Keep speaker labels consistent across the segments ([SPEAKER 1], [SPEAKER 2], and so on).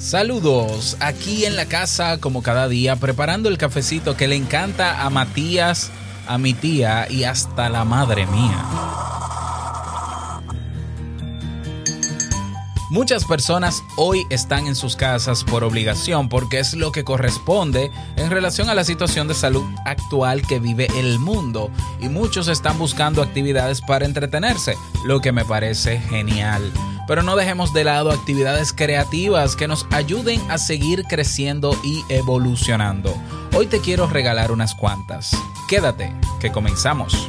[SPEAKER 1] Saludos, aquí en la casa como cada día preparando el cafecito que le encanta a Matías, a mi tía y hasta la madre mía. Muchas personas hoy están en sus casas por obligación porque es lo que corresponde en relación a la situación de salud actual que vive el mundo y muchos están buscando actividades para entretenerse, lo que me parece genial. Pero no dejemos de lado actividades creativas que nos ayuden a seguir creciendo y evolucionando. Hoy te quiero regalar unas cuantas. Quédate, que comenzamos.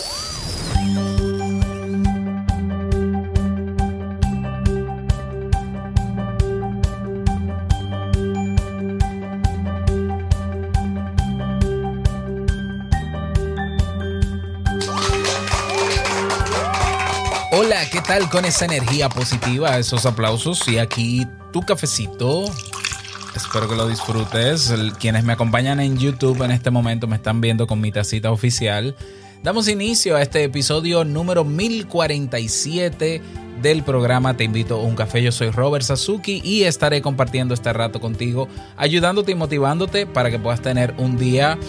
[SPEAKER 1] Hola, ¿qué tal con esa energía positiva, esos aplausos y aquí tu cafecito? Espero que lo disfrutes. Quienes me acompañan en YouTube en este momento me están viendo con mi tacita oficial. Damos inicio a este episodio número 1047 del programa Te invito a un café. Yo soy Robert Sasuki y estaré compartiendo este rato contigo, ayudándote y motivándote para que puedas tener un día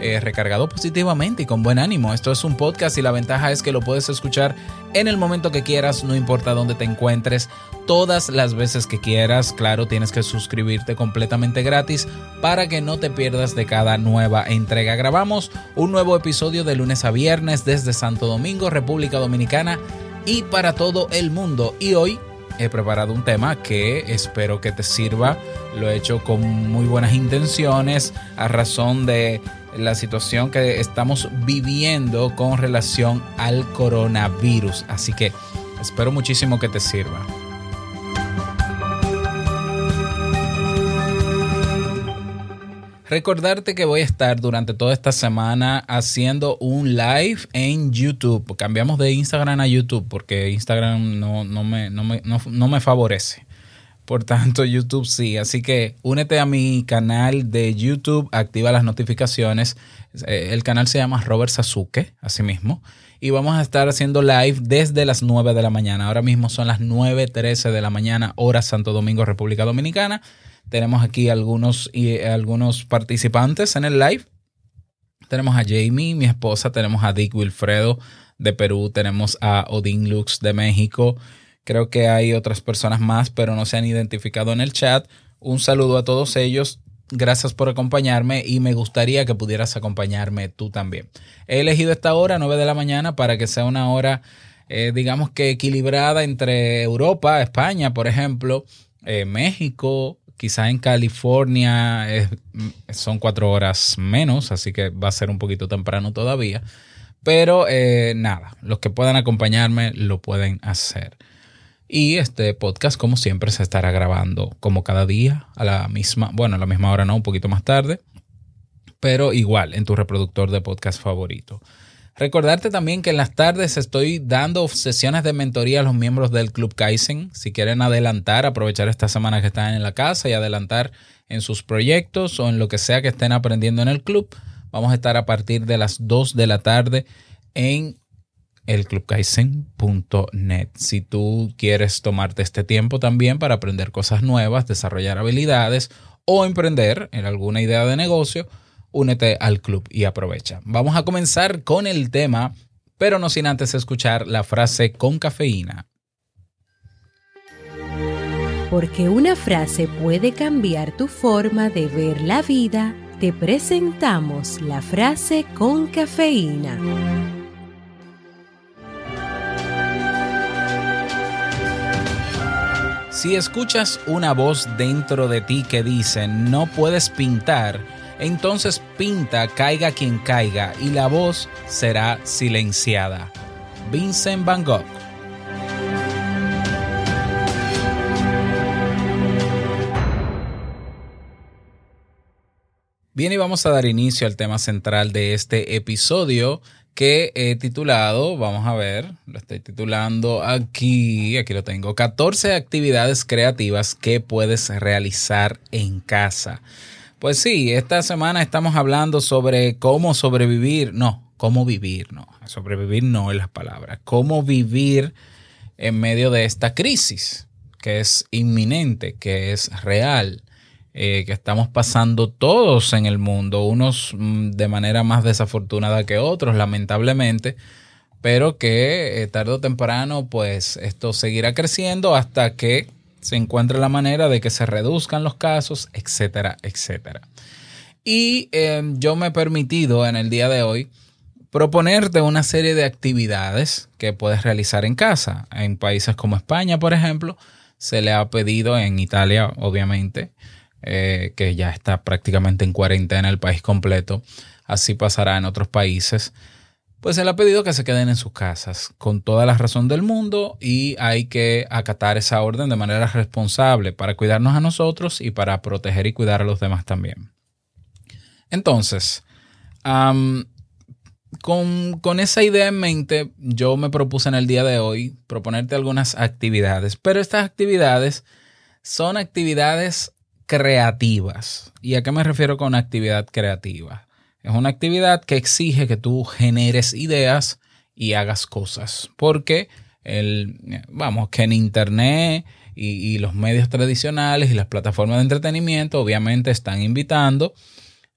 [SPEAKER 1] eh, recargado positivamente y con buen ánimo. Esto es un podcast y la ventaja es que lo puedes escuchar en el momento que quieras, no importa dónde te encuentres, todas las veces que quieras. Claro, tienes que suscribirte completamente gratis para que no te pierdas de cada nueva entrega. Grabamos un nuevo episodio de lunes a viernes desde Santo Domingo, República Dominicana y para todo el mundo. Y hoy he preparado un tema que espero que te sirva. Lo he hecho con muy buenas intenciones a razón de la situación que estamos viviendo con relación al coronavirus. Así que espero muchísimo que te sirva. Recordarte que voy a estar durante toda esta semana haciendo un live en YouTube. Cambiamos de Instagram a YouTube porque Instagram no, no me, no, me, no, me favorece. Por tanto, YouTube sí. Así que únete a mi canal de YouTube, activa las notificaciones. Eh, El canal se llama Robert Sasuke, así mismo. Y vamos a estar haciendo live desde las 9 de la mañana. Ahora mismo son las 9.13 de la mañana, hora Santo Domingo, República Dominicana. Tenemos aquí algunos, y, algunos participantes en el live. Tenemos a Jamie, mi esposa, tenemos a Dick Wilfredo de Perú, tenemos a Odin Lux de México. Creo que hay otras personas más, pero no se han identificado en el chat. Un saludo a todos ellos. Gracias por acompañarme y me gustaría que pudieras acompañarme tú también. He elegido esta hora, 9 de la mañana, para que sea una hora, eh, digamos que equilibrada entre Europa, España, por ejemplo, eh, México, quizá en California es- son cuatro horas menos, así que va a ser un poquito temprano todavía. Pero eh, nada, los que puedan acompañarme lo pueden hacer. Y este podcast, como siempre, se estará grabando como cada día a la misma, bueno, a la misma hora no, un poquito más tarde, pero igual en tu reproductor de podcast favorito. Recordarte también que en las tardes estoy dando sesiones de mentoría a los miembros del Club Kaizen. Si quieren adelantar, aprovechar esta semana que están en la casa y adelantar en sus proyectos o en lo que sea que estén aprendiendo en el club, vamos a estar a partir de las 2 de la tarde en elclubkaizen.net. Si tú quieres tomarte este tiempo también para aprender cosas nuevas, desarrollar habilidades o emprender en alguna idea de negocio, únete al club y aprovecha. Vamos a comenzar con el tema, pero no sin antes escuchar la frase con cafeína.
[SPEAKER 2] Porque una frase puede cambiar tu forma de ver la vida, te presentamos la frase con cafeína.
[SPEAKER 1] Si escuchas una voz dentro de ti que dice no puedes pintar, entonces pinta caiga quien caiga y la voz será silenciada. Vincent Van Gogh. Bien, y vamos a dar inicio al tema central de este episodio que he titulado, vamos a ver, lo estoy titulando aquí, aquí lo tengo, 14 actividades creativas que puedes realizar en casa. Pues sí, esta semana estamos hablando sobre cómo sobrevivir, no, cómo vivir, no, sobrevivir no es la palabra, cómo vivir en medio de esta crisis que es inminente, que es real eh, que estamos pasando todos en el mundo, unos mm, de manera más desafortunada que otros, lamentablemente, pero que eh, tarde o temprano, pues esto seguirá creciendo hasta que se encuentre la manera de que se reduzcan los casos, etcétera, etcétera. Y eh, yo me he permitido en el día de hoy proponerte una serie de actividades que puedes realizar en casa. En países como España, por ejemplo, se le ha pedido, en Italia, obviamente, eh, que ya está prácticamente en cuarentena el país completo. Así pasará en otros países. Pues se le ha pedido que se queden en sus casas con toda la razón del mundo y hay que acatar esa orden de manera responsable para cuidarnos a nosotros y para proteger y cuidar a los demás también. Entonces, con, con, esa idea en mente, yo me propuse en el día de hoy proponerte algunas actividades, pero estas actividades son actividades creativas. ¿Y a qué me refiero con actividad creativa? Es una actividad que exige que tú generes ideas y hagas cosas. Porque el, vamos, que en Internet y, y, los medios tradicionales y las plataformas de entretenimiento obviamente están invitando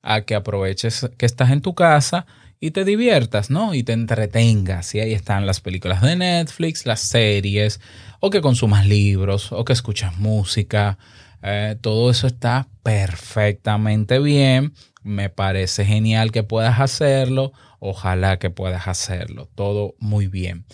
[SPEAKER 1] a que aproveches que estás en tu casa y te diviertas, ¿no? Y te entretengas. Y ahí están las películas de Netflix, las series, o que consumas libros, o que escuchas música, eh, todo eso está perfectamente bien. Me parece genial que puedas hacerlo. Ojalá que puedas hacerlo. Todo muy bien.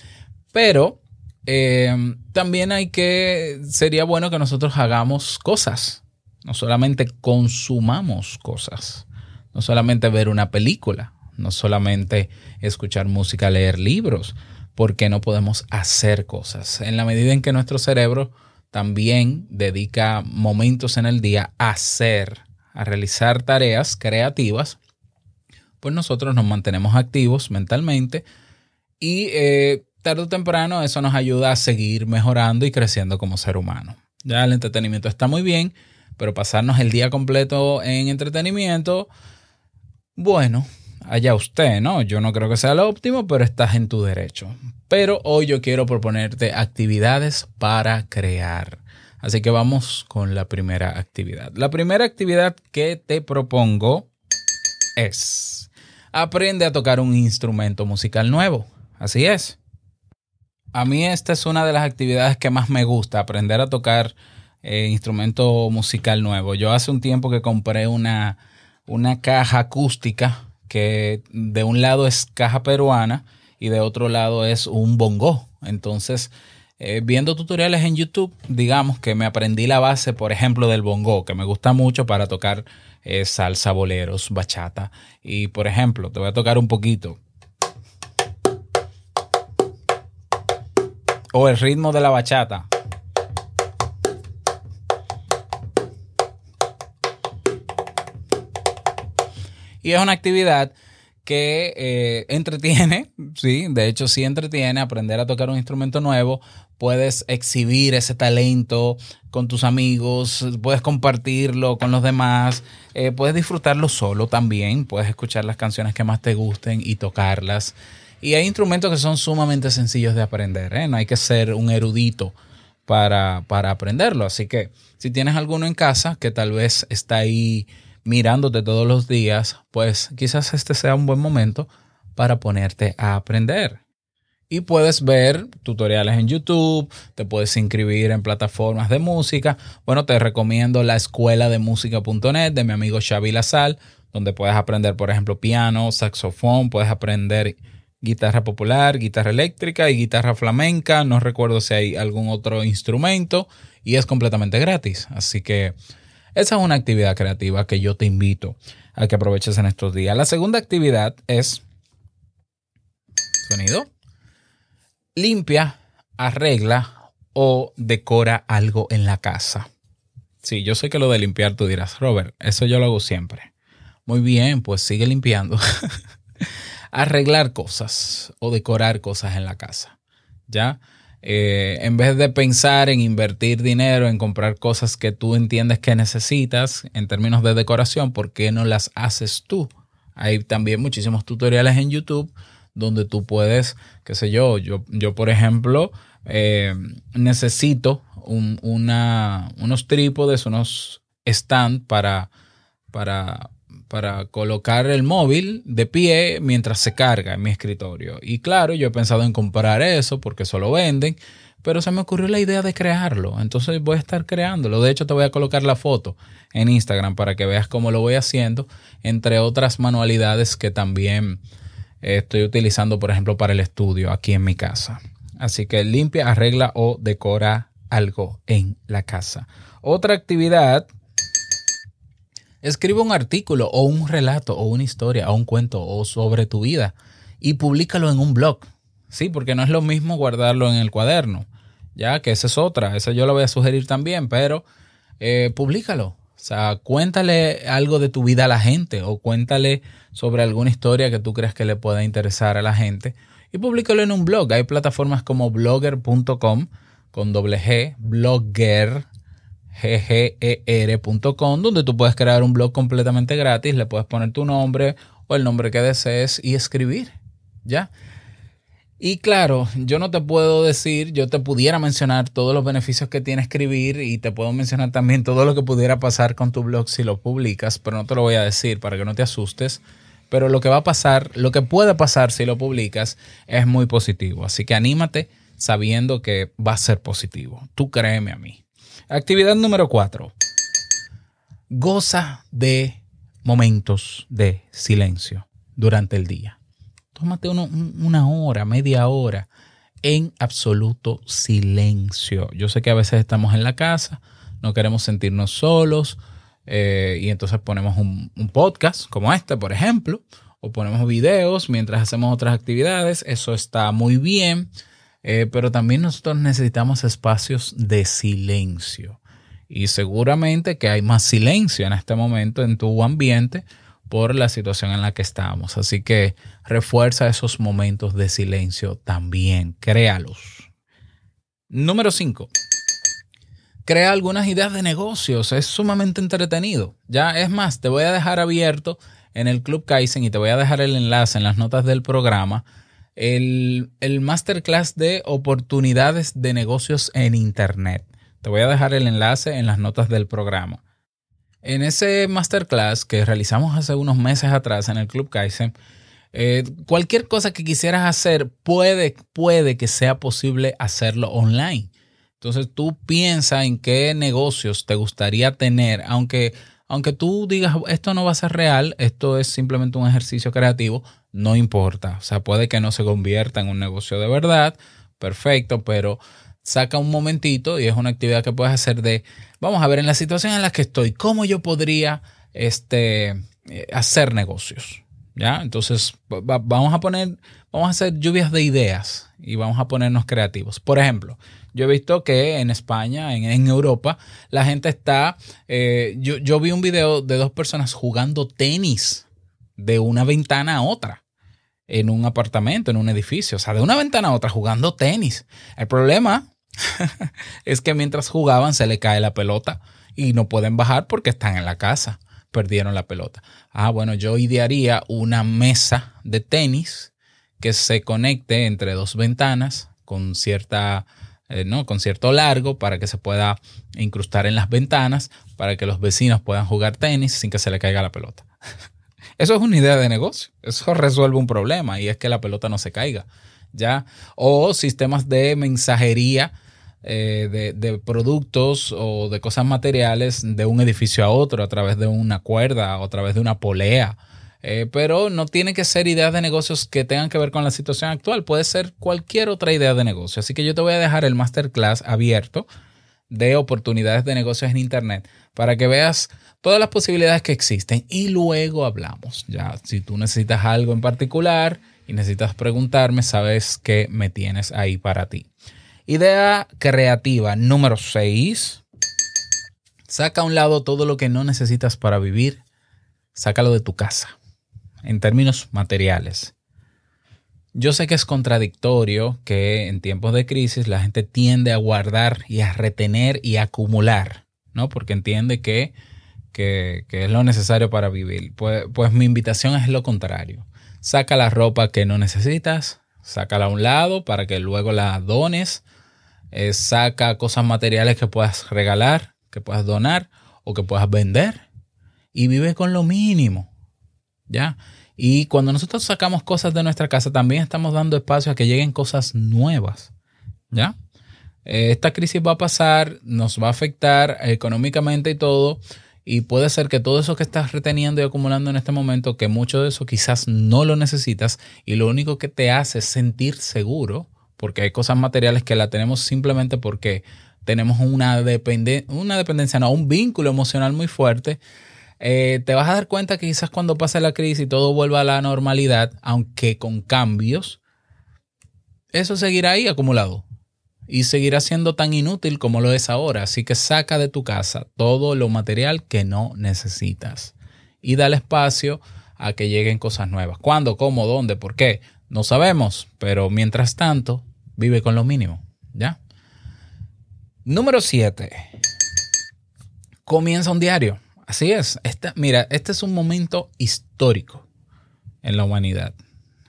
[SPEAKER 1] Pero eh, también hay que, sería bueno que nosotros hagamos cosas. No solamente consumamos cosas. No solamente ver una película. No solamente escuchar música, leer libros. Porque no podemos hacer cosas. En la medida en que nuestro cerebro también dedica momentos en el día a hacer, a realizar tareas creativas, pues nosotros nos mantenemos activos mentalmente y eh, tarde o temprano eso nos ayuda a seguir mejorando y creciendo como ser humano. Ya el entretenimiento está muy bien, pero pasarnos el día completo en entretenimiento, bueno, allá usted, ¿no? Yo no creo que sea lo óptimo, pero estás en tu derecho. Pero hoy yo quiero proponerte actividades para crear. Así que vamos con la primera actividad. La primera actividad que te propongo es aprende a tocar un instrumento musical nuevo. Así es. A mí esta es una de las actividades que más me gusta, aprender a tocar eh, instrumento musical nuevo. Yo hace un tiempo que compré una, una caja acústica que de un lado es caja peruana y de otro lado es un bongo. Entonces, eh, viendo tutoriales en YouTube, digamos que me aprendí la base, por ejemplo, del bongo, que me gusta mucho para tocar eh, salsa, boleros, bachata. Y, por ejemplo, te voy a tocar un poquito. O el ritmo de la bachata. Y es una actividad que eh, entretiene, sí, de hecho sí entretiene aprender a tocar un instrumento nuevo, puedes exhibir ese talento con tus amigos, puedes compartirlo con los demás, eh, puedes disfrutarlo solo también, puedes escuchar las canciones que más te gusten y tocarlas. Y hay instrumentos que son sumamente sencillos de aprender, ¿eh? no hay que ser un erudito para, para aprenderlo, así que si tienes alguno en casa que tal vez está ahí mirándote todos los días, pues quizás este sea un buen momento para ponerte a aprender. Y puedes ver tutoriales en YouTube, te puedes inscribir en plataformas de música. Bueno, te recomiendo la escuela de música.net de mi amigo Xavi Lazal, donde puedes aprender, por ejemplo, piano, saxofón, puedes aprender guitarra popular, guitarra eléctrica y guitarra flamenca. No recuerdo si hay algún otro instrumento y es completamente gratis. Así que esa es una actividad creativa que yo te invito a que aproveches en estos días. La segunda actividad es sonido. Limpia, arregla o decora algo en la casa. Sí, yo sé que lo de limpiar tú dirás, Robert, eso yo lo hago siempre. Muy bien, pues sigue limpiando. Arreglar cosas o decorar cosas en la casa. ¿Ya? Eh, en vez de pensar en invertir dinero en comprar cosas que tú entiendes que necesitas en términos de decoración, ¿por qué no las haces tú? Hay también muchísimos tutoriales en YouTube donde tú puedes, qué sé yo, yo, yo por ejemplo, eh, necesito un- una, unos trípodes, unos stand para, para, para colocar el móvil de pie mientras se carga en mi escritorio. Y claro, yo he pensado en comprar eso porque eso lo venden, pero se me ocurrió la idea de crearlo. Entonces voy a estar creándolo. De hecho, te voy a colocar la foto en Instagram para que veas cómo lo voy haciendo, entre otras manualidades que también estoy utilizando, por ejemplo, para el estudio aquí en mi casa. Así que limpia, arregla o decora algo en la casa. Otra actividad Escribe un artículo o un relato o una historia o un cuento o sobre tu vida y públicalo en un blog. Sí, porque no es lo mismo guardarlo en el cuaderno. Ya que esa es otra, esa yo la voy a sugerir también, pero eh, públicalo. O sea, cuéntale algo de tu vida a la gente o cuéntale sobre alguna historia que tú creas que le pueda interesar a la gente y públicalo en un blog. Hay plataformas como blogger.com con doble G, blogger, gger.com, donde tú puedes crear un blog completamente gratis, le puedes poner tu nombre o el nombre que desees y escribir, ¿ya? Y claro, yo no te puedo decir, yo te pudiera mencionar todos los beneficios que tiene escribir y te puedo mencionar también todo lo que pudiera pasar con tu blog si lo publicas, pero no te lo voy a decir para que no te asustes. Pero lo que va a pasar, lo que puede pasar si lo publicas es muy positivo. Así que anímate sabiendo que va a ser positivo. Tú créeme a mí. Actividad número cuatro. Goza de momentos de silencio durante el día. Tómate una hora, media hora en absoluto silencio. Yo sé que a veces estamos en la casa, no queremos sentirnos solos eh, y entonces ponemos un podcast como este, por ejemplo, o ponemos videos mientras hacemos otras actividades. Eso está muy bien, eh, pero también nosotros necesitamos espacios de silencio. Y seguramente que hay más silencio en este momento en tu ambiente por la situación en la que estamos. Así que refuerza esos momentos de silencio también, créalos. Número 5. Crea algunas ideas de negocios, es sumamente entretenido. Ya es más, te voy a dejar abierto en el Club Kaizen y te voy a dejar el enlace en las notas del programa, el, el masterclass de oportunidades de negocios en Internet. Te voy a dejar el enlace en las notas del programa. En ese masterclass que realizamos hace unos meses atrás en el Club Kaizen, eh, cualquier cosa que quisieras hacer puede, puede que sea posible hacerlo online. Entonces tú piensa en qué negocios te gustaría tener, aunque, aunque tú digas esto no va a ser real, esto es simplemente un ejercicio creativo, no importa. O sea, puede que no se convierta en un negocio de verdad, perfecto, pero saca un momentito y es una actividad que puedes hacer de, vamos a ver, en la situación en la que estoy, ¿cómo yo podría este, eh, hacer negocios? ¿Ya? Entonces, va- vamos a poner, vamos a hacer lluvias de ideas y vamos a ponernos creativos. Por ejemplo, yo he visto que en España, en, en Europa, la gente está, eh, yo, yo vi un video de dos personas jugando tenis de una ventana a otra en un apartamento, en un edificio, o sea, de una ventana a otra jugando tenis. El problema es que mientras jugaban se le cae la pelota y no pueden bajar porque están en la casa, perdieron la pelota. Ah, bueno, yo idearía una mesa de tenis que se conecte entre dos ventanas con cierta eh, ¿no? con cierto largo para que se pueda incrustar en las ventanas para que los vecinos puedan jugar tenis sin que se le caiga la pelota. Eso es una idea de negocio. Eso resuelve un problema y es que la pelota no se caiga. ¿ya? O sistemas de mensajería eh, de, productos o de cosas materiales de un edificio a otro a través de una cuerda o a través de una polea. Eh, pero no tiene que ser ideas de negocios que tengan que ver con la situación actual. Puede ser cualquier otra idea de negocio. Así que yo te voy a dejar el masterclass abierto de oportunidades de negocios en Internet para que veas todas las posibilidades que existen y luego hablamos. Ya, si tú necesitas algo en particular y necesitas preguntarme, sabes que me tienes ahí para ti. Idea creativa número 6. Saca a un lado todo lo que no necesitas para vivir. Sácalo de tu casa, en términos materiales. Yo sé que es contradictorio que en tiempos de crisis la gente tiende a guardar y a retener y a acumular, ¿no? Porque entiende que, que, que es lo necesario para vivir. Pues, pues mi invitación es lo contrario. Saca la ropa que no necesitas, sácala a un lado para que luego la dones. Eh, saca cosas materiales que puedas regalar, que puedas donar o que puedas vender y vive con lo mínimo. ¿Ya? Y cuando nosotros sacamos cosas de nuestra casa, también estamos dando espacio a que lleguen cosas nuevas. ¿Ya? Eh, Esta crisis va a pasar, nos va a afectar económicamente y todo. Y puede ser que todo eso que estás reteniendo y acumulando en este momento, que mucho de eso quizás no lo necesitas y lo único que te hace sentir seguro, porque hay cosas materiales que la tenemos simplemente porque tenemos una, depende una dependencia, no, un vínculo emocional muy fuerte eh, te vas a dar cuenta que quizás cuando pase la crisis y todo vuelva a la normalidad, aunque con cambios, eso seguirá ahí acumulado y seguirá siendo tan inútil como lo es ahora. Así que saca de tu casa todo lo material que no necesitas y dale espacio a que lleguen cosas nuevas. ¿Cuándo? ¿Cómo? ¿Dónde? ¿Por qué? No sabemos, pero mientras tanto, vive con lo mínimo. ¿Ya? Número 7. Comienza un diario. Así es. Este, mira, este es un momento histórico en la humanidad.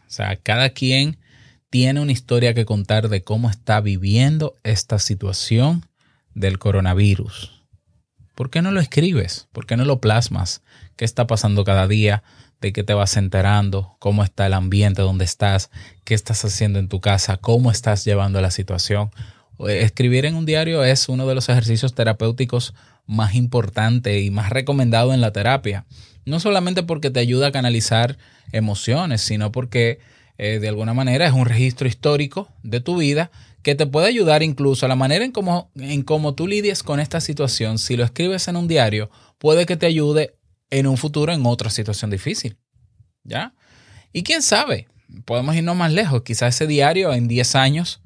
[SPEAKER 1] O sea, cada quien tiene una historia que contar de cómo está viviendo esta situación del coronavirus. ¿Por qué no lo escribes? ¿Por qué no lo plasmas? ¿Qué está pasando cada día? ¿De qué te vas enterando? ¿Cómo está el ambiente donde estás? ¿Qué estás haciendo en tu casa? ¿Cómo estás llevando la situación? Escribir en un diario es uno de los ejercicios terapéuticos más importante y más recomendado en la terapia. No solamente porque te ayuda a canalizar emociones, sino porque eh, de alguna manera es un registro histórico de tu vida que te puede ayudar incluso a la manera en cómo, en cómo tú lidies con esta situación. Si lo escribes en un diario, puede que te ayude en un futuro en otra situación difícil. ¿Ya? Y quién sabe, podemos irnos más lejos. Quizás ese diario en 10 años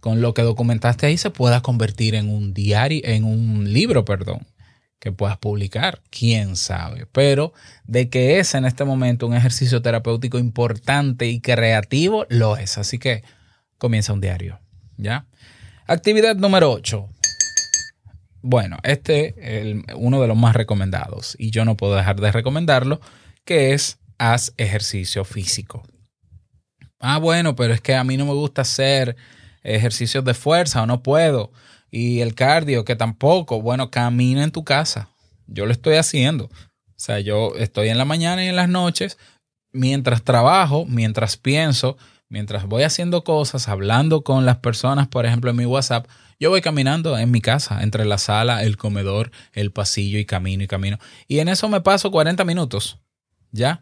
[SPEAKER 1] con lo que documentaste ahí se pueda convertir en un diario, en un libro, perdón, que puedas publicar, quién sabe. Pero de que es en este momento un ejercicio terapéutico importante y creativo, lo es. Así que comienza un diario, ¿ya? Actividad número 8. Bueno, este es uno de los más recomendados y yo no puedo dejar de recomendarlo, que es haz ejercicio físico. Ah, bueno, pero es que a mí no me gusta hacer ejercicios de fuerza o no puedo. Y el cardio, que tampoco. Bueno, camina en tu casa. Yo lo estoy haciendo. O sea, yo estoy en la mañana y en las noches, mientras trabajo, mientras pienso, mientras voy haciendo cosas, hablando con las personas, por ejemplo, en mi WhatsApp, yo voy caminando en mi casa, entre la sala, el comedor, el pasillo y camino y camino. Y en eso me paso 40 minutos. ¿Ya?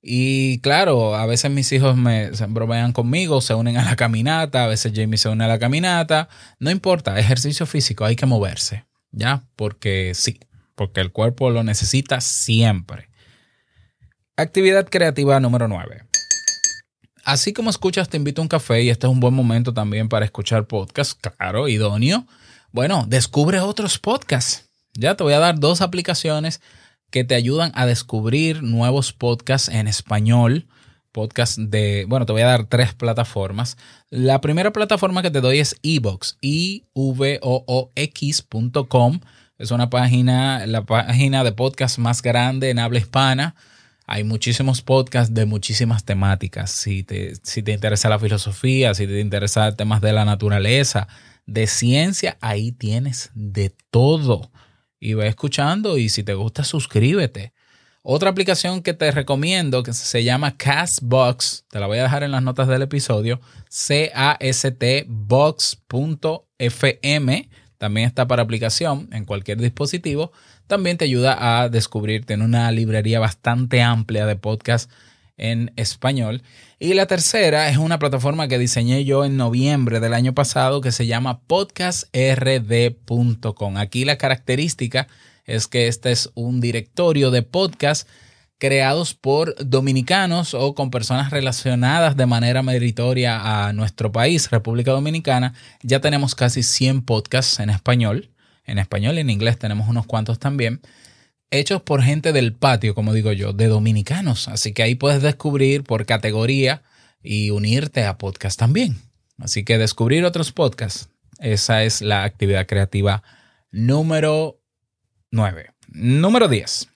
[SPEAKER 1] Y claro, a veces mis hijos me se bromean conmigo, se unen a la caminata, a veces Jamie se une a la caminata. No importa, ejercicio físico, hay que moverse, ¿ya? Porque sí, porque el cuerpo lo necesita siempre. Actividad creativa número 9. Así como escuchas, te invito a un café y este es un buen momento también para escuchar podcasts, claro, idóneo. Bueno, descubre otros podcasts. Ya te voy a dar dos aplicaciones que te ayudan a descubrir nuevos podcasts en español. Podcasts de, bueno, te voy a dar tres plataformas. La primera plataforma que te doy es Evox, I-V-O-O-X.com. Es una página, la página de podcast más grande en habla hispana. Hay muchísimos podcasts de muchísimas temáticas. Si te, si te interesa la filosofía, si te interesa temas de la naturaleza, de ciencia, ahí tienes de todo y ve escuchando y si te gusta suscríbete. Otra aplicación que te recomiendo que se llama Castbox, te la voy a dejar en las notas del episodio, C-A-S-T box.fm. También está para aplicación en cualquier dispositivo. También te ayuda a descubrir, tiene una librería bastante amplia de podcasts en español. Y la tercera es una plataforma que diseñé yo en noviembre del año pasado que se llama podcastrd.com. Aquí la característica es que este es un directorio de podcasts creados por dominicanos o con personas relacionadas de manera meritoria a nuestro país, República Dominicana. Ya tenemos casi 100 podcasts en español. En español y en inglés tenemos unos cuantos también. Hechos por gente del patio, como digo yo, de dominicanos. Así que ahí puedes descubrir por categoría y unirte a podcast también. Así que descubrir otros podcasts. Esa es la actividad creativa número 9. Número 10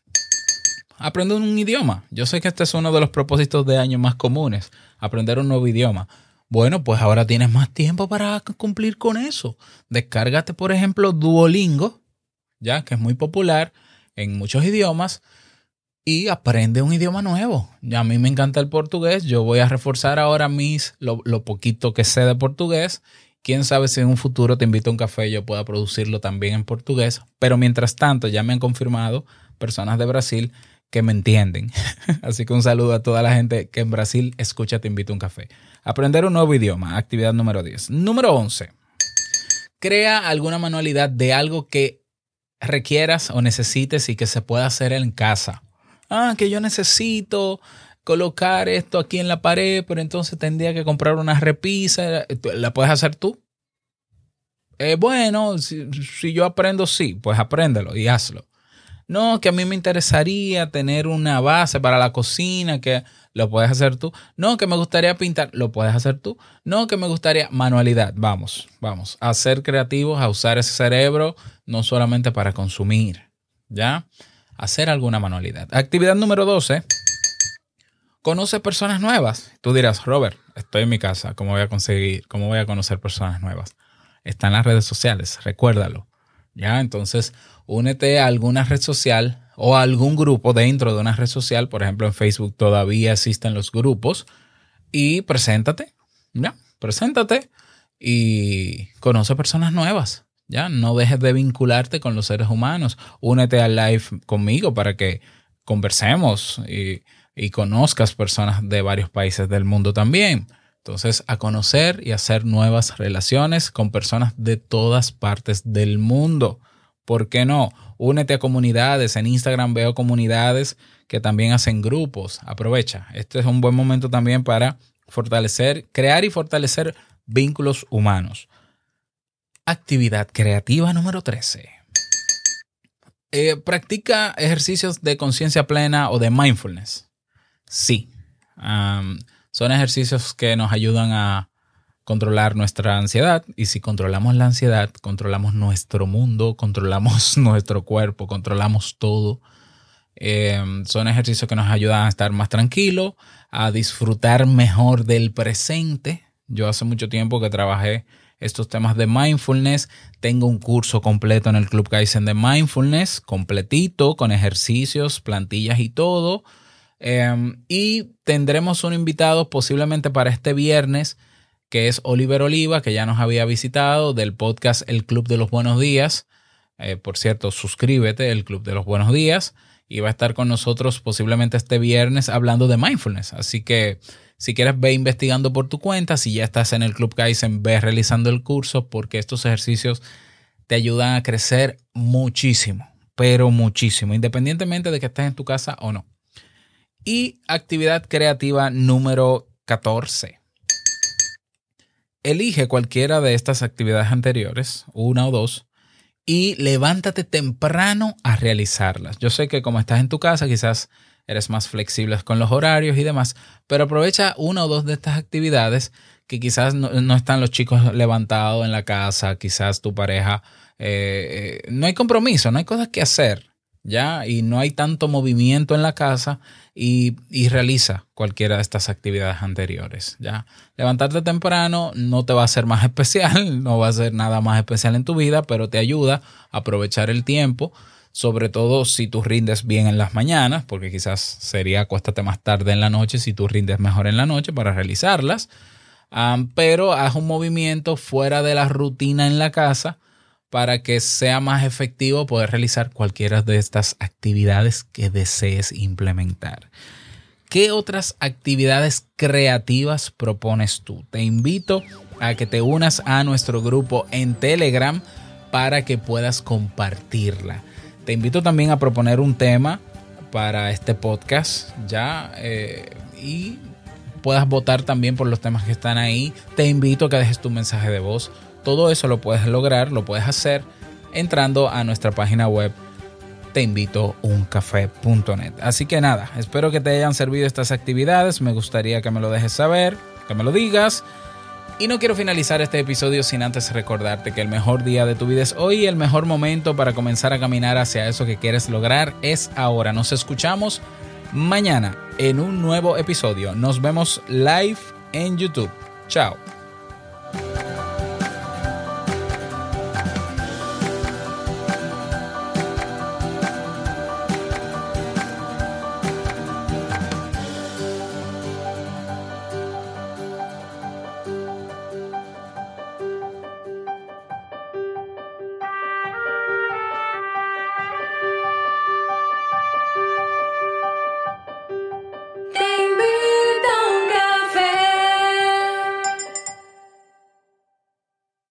[SPEAKER 1] aprender un idioma. Yo sé que este es uno de los propósitos de año más comunes, aprender un nuevo idioma. Bueno, pues ahora tienes más tiempo para cumplir con eso. Descárgate, por ejemplo, Duolingo, ya que es muy popular en muchos idiomas, y aprende un idioma nuevo. Ya a mí me encanta el portugués. Yo voy a reforzar ahora mis lo, lo poquito que sé de portugués. Quién sabe si en un futuro te invito a un café y yo pueda producirlo también en portugués. Pero mientras tanto, ya me han confirmado personas de Brasil que me entienden. Así que un saludo a toda la gente que en Brasil escucha Te invito a un café. Aprender un nuevo idioma, actividad número 10. Número 11. Crea alguna manualidad de algo que requieras o necesites y que se pueda hacer en casa. Ah, que yo necesito colocar esto aquí en la pared, pero entonces tendría que comprar una repisa. ¿La puedes hacer tú? Eh, bueno, si, si yo aprendo, sí, pues apréndelo y hazlo. No, que a mí me interesaría tener una base para la cocina, que lo puedes hacer tú. No, que me gustaría pintar, lo puedes hacer tú. No, que me gustaría manualidad. Vamos, vamos, a ser creativos, a usar ese cerebro, no solamente para consumir, ¿ya? Hacer alguna manualidad. Actividad número 12. Conoce personas nuevas. Tú dirás, Robert, estoy en mi casa, ¿cómo voy a conseguir, cómo voy a conocer personas nuevas? Está en las redes sociales, recuérdalo. ¿Ya? Entonces, únete a alguna red social o a algún grupo dentro de una red social. Por ejemplo, en Facebook todavía existen los grupos. Y preséntate, ¿ya? Preséntate y conoce personas nuevas. Ya, no dejes de vincularte con los seres humanos. Únete al live conmigo para que conversemos y, y conozcas personas de varios países del mundo también. Entonces, a conocer y hacer nuevas relaciones con personas de todas partes del mundo. ¿Por qué no? Únete a comunidades. En Instagram veo comunidades que también hacen grupos. Aprovecha. Este es un buen momento también para fortalecer, crear y fortalecer vínculos humanos. Actividad creativa número 13. Eh, ¿Practica ejercicios de conciencia plena o de mindfulness? Sí. Um, son ejercicios que nos ayudan a controlar nuestra ansiedad y si controlamos la ansiedad, controlamos nuestro mundo, controlamos nuestro cuerpo, controlamos todo. Eh, son ejercicios que nos ayudan a estar más tranquilos, a disfrutar mejor del presente. Yo hace mucho tiempo que trabajé estos temas de mindfulness. Tengo un curso completo en el Club Kaizen de mindfulness, completito, con ejercicios, plantillas y todo. Eh, y tendremos un invitado posiblemente para este viernes, que es Oliver Oliva, que ya nos había visitado del podcast El Club de los Buenos Días. Eh, por cierto, suscríbete, El Club de los Buenos Días. Y va a estar con nosotros posiblemente este viernes hablando de mindfulness. Así que si quieres, ve investigando por tu cuenta. Si ya estás en el Club Kaizen, ve realizando el curso porque estos ejercicios te ayudan a crecer muchísimo, pero muchísimo, independientemente de que estés en tu casa o no. Y actividad creativa número 14. Elige cualquiera de estas actividades anteriores, una o dos, y levántate temprano a realizarlas. Yo sé que como estás en tu casa, quizás eres más flexible con los horarios y demás, pero aprovecha una o dos de estas actividades que quizás no, están los chicos levantados en la casa, quizás tu pareja, eh, eh, no hay compromiso, no hay cosas que hacer, ¿ya? Y no hay tanto movimiento en la casa y, realiza cualquiera de estas actividades anteriores, ¿ya? Levantarte temprano no te va a hacer más especial, no va a ser nada más especial en tu vida, pero te ayuda a aprovechar el tiempo, sobre todo si tú rindes bien en las mañanas, porque quizás sería acuéstate más tarde en la noche si tú rindes mejor en la noche para realizarlas, um, pero haz un movimiento fuera de la rutina en la casa para que sea más efectivo poder realizar cualquiera de estas actividades que desees implementar. ¿Qué otras actividades creativas propones tú? Te invito a que te unas a nuestro grupo en Telegram para que puedas compartirla. Te invito también a proponer un tema para este podcast ya eh, y puedas votar también por los temas que están ahí. Te invito a que dejes tu mensaje de voz. Todo eso lo puedes lograr, lo puedes hacer entrando a nuestra página web teinvitouncafé.net. Así que nada, espero que te hayan servido estas actividades. Me gustaría que me lo dejes saber, que me lo digas. Y no quiero finalizar este episodio sin antes recordarte que el mejor día de tu vida es hoy y el mejor momento para comenzar a caminar hacia eso que quieres lograr es ahora. Nos escuchamos mañana en un nuevo episodio. Nos vemos live en YouTube. Chao.